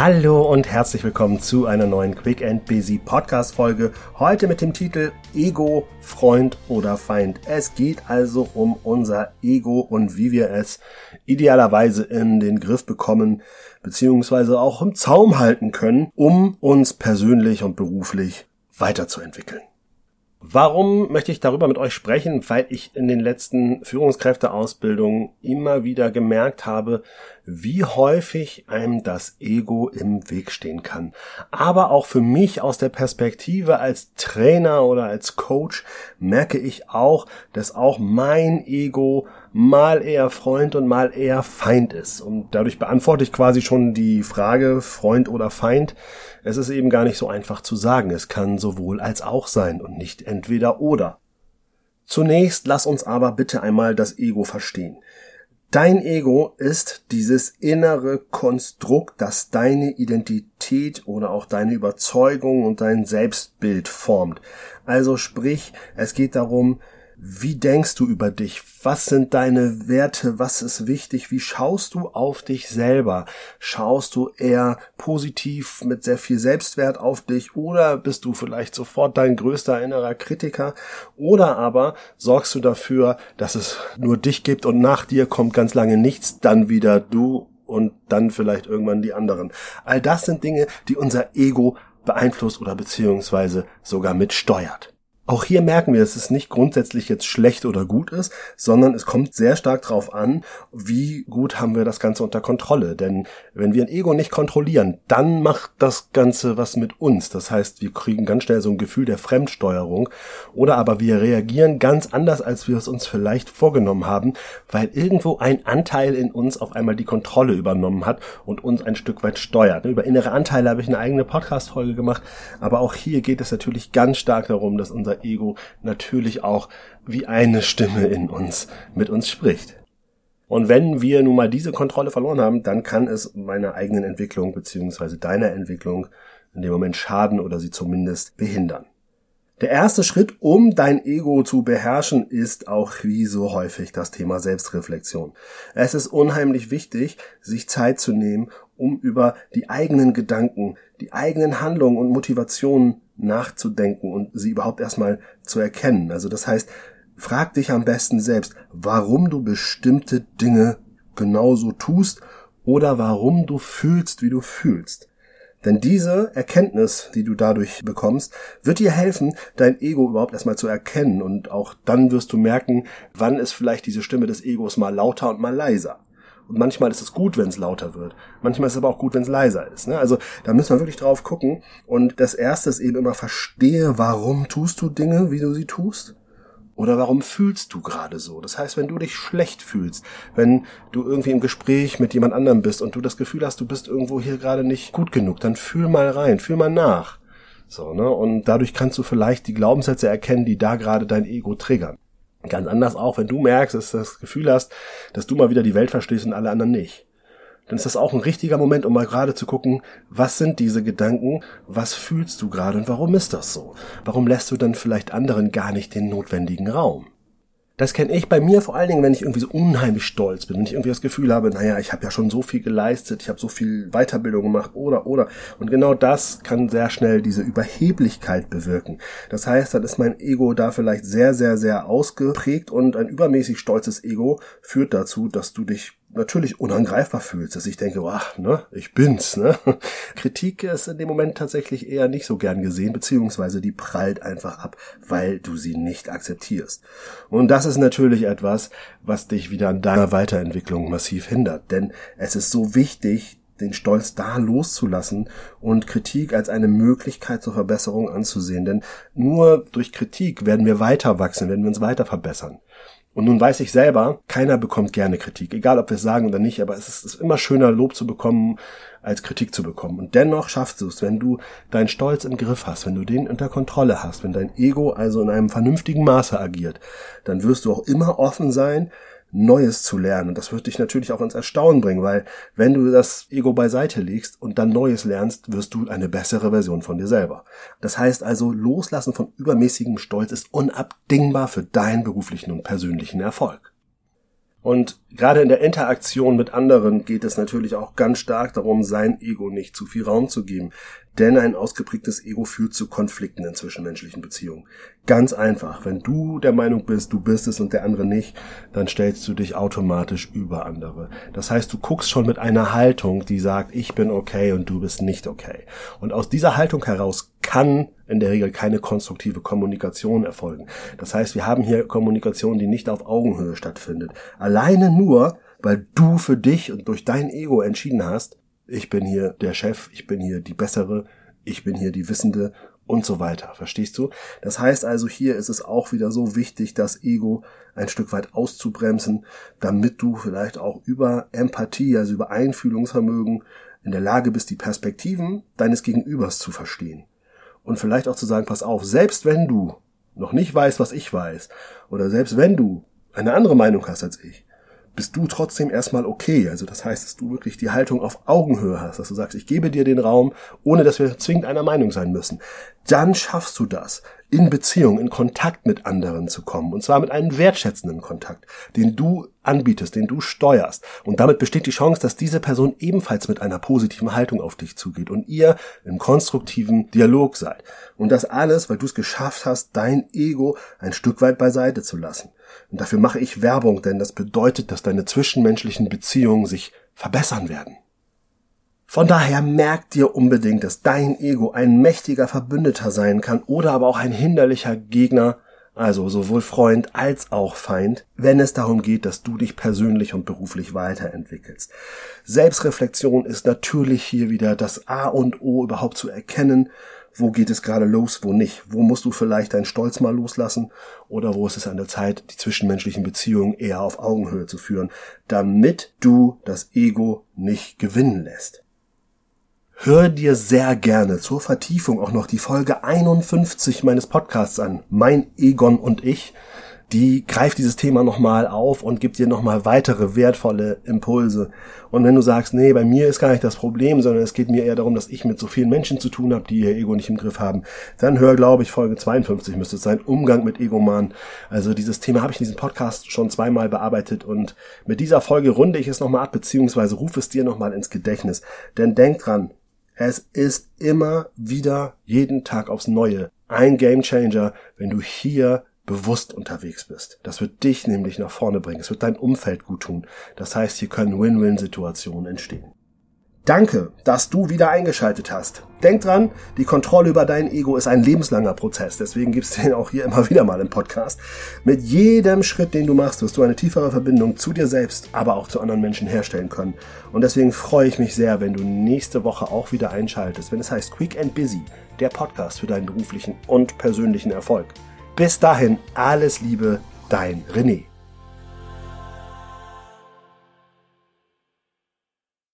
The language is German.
Hallo und herzlich willkommen zu einer neuen Quick and Busy Podcast Folge. Heute mit dem Titel Ego, Freund oder Feind. Es geht also um unser Ego und wie wir es idealerweise in den Griff bekommen, beziehungsweise auch im Zaum halten können, um uns persönlich und beruflich weiterzuentwickeln. Warum möchte ich darüber mit euch sprechen? Weil ich in den letzten Führungskräfteausbildungen immer wieder gemerkt habe, wie häufig einem das Ego im Weg stehen kann. Aber auch für mich aus der Perspektive als Trainer oder als Coach merke ich auch, dass auch mein Ego mal eher Freund und mal eher Feind ist. Und dadurch beantworte ich quasi schon die Frage Freund oder Feind. Es ist eben gar nicht so einfach zu sagen. Es kann sowohl als auch sein und nicht entweder oder. Zunächst lass uns aber bitte einmal das Ego verstehen. Dein Ego ist dieses innere Konstrukt, das deine Identität oder auch deine Überzeugung und dein Selbstbild formt. Also sprich, es geht darum, wie denkst du über dich? Was sind deine Werte? Was ist wichtig? Wie schaust du auf dich selber? Schaust du eher positiv mit sehr viel Selbstwert auf dich oder bist du vielleicht sofort dein größter innerer Kritiker? Oder aber sorgst du dafür, dass es nur dich gibt und nach dir kommt ganz lange nichts, dann wieder du und dann vielleicht irgendwann die anderen. All das sind Dinge, die unser Ego beeinflusst oder beziehungsweise sogar mitsteuert. Auch hier merken wir, dass es nicht grundsätzlich jetzt schlecht oder gut ist, sondern es kommt sehr stark darauf an, wie gut haben wir das Ganze unter Kontrolle. Denn wenn wir ein Ego nicht kontrollieren, dann macht das Ganze was mit uns. Das heißt, wir kriegen ganz schnell so ein Gefühl der Fremdsteuerung oder aber wir reagieren ganz anders, als wir es uns vielleicht vorgenommen haben, weil irgendwo ein Anteil in uns auf einmal die Kontrolle übernommen hat und uns ein Stück weit steuert. Über innere Anteile habe ich eine eigene Podcast-Folge gemacht, aber auch hier geht es natürlich ganz stark darum, dass unser Ego natürlich auch wie eine Stimme in uns mit uns spricht. Und wenn wir nun mal diese Kontrolle verloren haben, dann kann es meiner eigenen Entwicklung beziehungsweise deiner Entwicklung in dem Moment schaden oder sie zumindest behindern. Der erste Schritt, um dein Ego zu beherrschen, ist auch wie so häufig das Thema Selbstreflexion. Es ist unheimlich wichtig, sich Zeit zu nehmen, um über die eigenen Gedanken, die eigenen Handlungen und Motivationen nachzudenken und sie überhaupt erstmal zu erkennen. Also das heißt, frag dich am besten selbst, warum du bestimmte Dinge genauso tust oder warum du fühlst, wie du fühlst. Denn diese Erkenntnis, die du dadurch bekommst, wird dir helfen, dein Ego überhaupt erstmal zu erkennen und auch dann wirst du merken, wann ist vielleicht diese Stimme des Egos mal lauter und mal leiser. Und manchmal ist es gut, wenn es lauter wird. Manchmal ist es aber auch gut, wenn es leiser ist. Ne? Also da müssen wir wirklich drauf gucken. Und das erste ist eben immer verstehe, warum tust du Dinge, wie du sie tust. Oder warum fühlst du gerade so? Das heißt, wenn du dich schlecht fühlst, wenn du irgendwie im Gespräch mit jemand anderem bist und du das Gefühl hast, du bist irgendwo hier gerade nicht gut genug, dann fühl mal rein, fühl mal nach. So, ne? Und dadurch kannst du vielleicht die Glaubenssätze erkennen, die da gerade dein Ego triggern. Ganz anders auch, wenn du merkst, dass du das Gefühl hast, dass du mal wieder die Welt verstehst und alle anderen nicht dann ist das auch ein richtiger Moment, um mal gerade zu gucken, was sind diese Gedanken, was fühlst du gerade und warum ist das so? Warum lässt du dann vielleicht anderen gar nicht den notwendigen Raum? Das kenne ich bei mir vor allen Dingen, wenn ich irgendwie so unheimlich stolz bin, wenn ich irgendwie das Gefühl habe, naja, ich habe ja schon so viel geleistet, ich habe so viel Weiterbildung gemacht oder oder. Und genau das kann sehr schnell diese Überheblichkeit bewirken. Das heißt, dann ist mein Ego da vielleicht sehr, sehr, sehr ausgeprägt und ein übermäßig stolzes Ego führt dazu, dass du dich natürlich unangreifbar fühlst, dass ich denke, ach, ne, ich bin's, ne. Kritik ist in dem Moment tatsächlich eher nicht so gern gesehen, beziehungsweise die prallt einfach ab, weil du sie nicht akzeptierst. Und das ist natürlich etwas, was dich wieder an deiner Weiterentwicklung massiv hindert, denn es ist so wichtig, den Stolz da loszulassen und Kritik als eine Möglichkeit zur Verbesserung anzusehen. Denn nur durch Kritik werden wir weiter wachsen, werden wir uns weiter verbessern. Und nun weiß ich selber, keiner bekommt gerne Kritik, egal ob wir es sagen oder nicht, aber es ist, ist immer schöner, Lob zu bekommen, als Kritik zu bekommen. Und dennoch schaffst du es, wenn du deinen Stolz im Griff hast, wenn du den unter Kontrolle hast, wenn dein Ego also in einem vernünftigen Maße agiert, dann wirst du auch immer offen sein, Neues zu lernen. Und das wird dich natürlich auch ins Erstaunen bringen, weil wenn du das Ego beiseite legst und dann Neues lernst, wirst du eine bessere Version von dir selber. Das heißt also, Loslassen von übermäßigem Stolz ist unabdingbar für deinen beruflichen und persönlichen Erfolg. Und Gerade in der Interaktion mit anderen geht es natürlich auch ganz stark darum, sein Ego nicht zu viel Raum zu geben. Denn ein ausgeprägtes Ego führt zu Konflikten in zwischenmenschlichen Beziehungen. Ganz einfach. Wenn du der Meinung bist, du bist es und der andere nicht, dann stellst du dich automatisch über andere. Das heißt, du guckst schon mit einer Haltung, die sagt, ich bin okay und du bist nicht okay. Und aus dieser Haltung heraus kann in der Regel keine konstruktive Kommunikation erfolgen. Das heißt, wir haben hier Kommunikation, die nicht auf Augenhöhe stattfindet. Alleine nur, weil du für dich und durch dein Ego entschieden hast, ich bin hier der Chef, ich bin hier die bessere, ich bin hier die Wissende und so weiter. Verstehst du? Das heißt also, hier ist es auch wieder so wichtig, das Ego ein Stück weit auszubremsen, damit du vielleicht auch über Empathie, also über Einfühlungsvermögen in der Lage bist, die Perspektiven deines Gegenübers zu verstehen. Und vielleicht auch zu sagen, pass auf, selbst wenn du noch nicht weißt, was ich weiß, oder selbst wenn du eine andere Meinung hast als ich, bist du trotzdem erstmal okay. Also das heißt, dass du wirklich die Haltung auf Augenhöhe hast, dass du sagst, ich gebe dir den Raum, ohne dass wir zwingend einer Meinung sein müssen. Dann schaffst du das, in Beziehung, in Kontakt mit anderen zu kommen. Und zwar mit einem wertschätzenden Kontakt, den du anbietest, den du steuerst. Und damit besteht die Chance, dass diese Person ebenfalls mit einer positiven Haltung auf dich zugeht und ihr im konstruktiven Dialog seid. Und das alles, weil du es geschafft hast, dein Ego ein Stück weit beiseite zu lassen. Und dafür mache ich Werbung, denn das bedeutet, dass deine zwischenmenschlichen Beziehungen sich verbessern werden. Von daher merk dir unbedingt, dass dein Ego ein mächtiger Verbündeter sein kann oder aber auch ein hinderlicher Gegner, also sowohl Freund als auch Feind, wenn es darum geht, dass du dich persönlich und beruflich weiterentwickelst. Selbstreflexion ist natürlich hier wieder das A und O überhaupt zu erkennen, wo geht es gerade los, wo nicht, wo musst du vielleicht deinen Stolz mal loslassen? Oder wo ist es an der Zeit, die zwischenmenschlichen Beziehungen eher auf Augenhöhe zu führen, damit du das Ego nicht gewinnen lässt. Hör dir sehr gerne zur Vertiefung auch noch die Folge 51 meines Podcasts an, Mein Egon und ich die greift dieses Thema nochmal auf und gibt dir nochmal weitere wertvolle Impulse. Und wenn du sagst, nee, bei mir ist gar nicht das Problem, sondern es geht mir eher darum, dass ich mit so vielen Menschen zu tun habe, die ihr Ego nicht im Griff haben, dann hör, glaube ich, Folge 52 müsste es sein, Umgang mit Egoman. Also dieses Thema habe ich in diesem Podcast schon zweimal bearbeitet und mit dieser Folge runde ich es nochmal ab, beziehungsweise rufe es dir nochmal ins Gedächtnis. Denn denk dran, es ist immer wieder jeden Tag aufs Neue ein Game Changer, wenn du hier bewusst unterwegs bist. Das wird dich nämlich nach vorne bringen. Es wird dein Umfeld gut tun. Das heißt, hier können Win-Win-Situationen entstehen. Danke, dass du wieder eingeschaltet hast. Denk dran, die Kontrolle über dein Ego ist ein lebenslanger Prozess. Deswegen gibt's den auch hier immer wieder mal im Podcast. Mit jedem Schritt, den du machst, wirst du eine tiefere Verbindung zu dir selbst, aber auch zu anderen Menschen herstellen können. Und deswegen freue ich mich sehr, wenn du nächste Woche auch wieder einschaltest, wenn es heißt Quick and Busy, der Podcast für deinen beruflichen und persönlichen Erfolg. Bis dahin alles Liebe, dein René.